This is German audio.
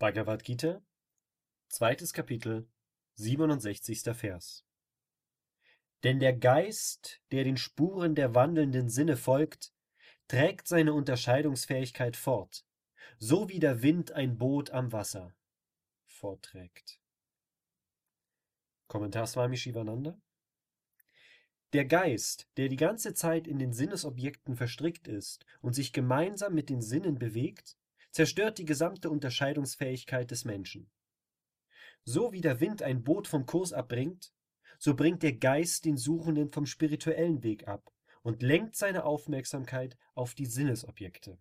Bhagavad Gita, zweites Kapitel, 67. Vers. Denn der Geist, der den Spuren der wandelnden Sinne folgt, trägt seine Unterscheidungsfähigkeit fort, so wie der Wind ein Boot am Wasser vorträgt. Kommentar Swami Shivananda Der Geist, der die ganze Zeit in den Sinnesobjekten verstrickt ist und sich gemeinsam mit den Sinnen bewegt, zerstört die gesamte Unterscheidungsfähigkeit des Menschen. So wie der Wind ein Boot vom Kurs abbringt, so bringt der Geist den Suchenden vom spirituellen Weg ab und lenkt seine Aufmerksamkeit auf die Sinnesobjekte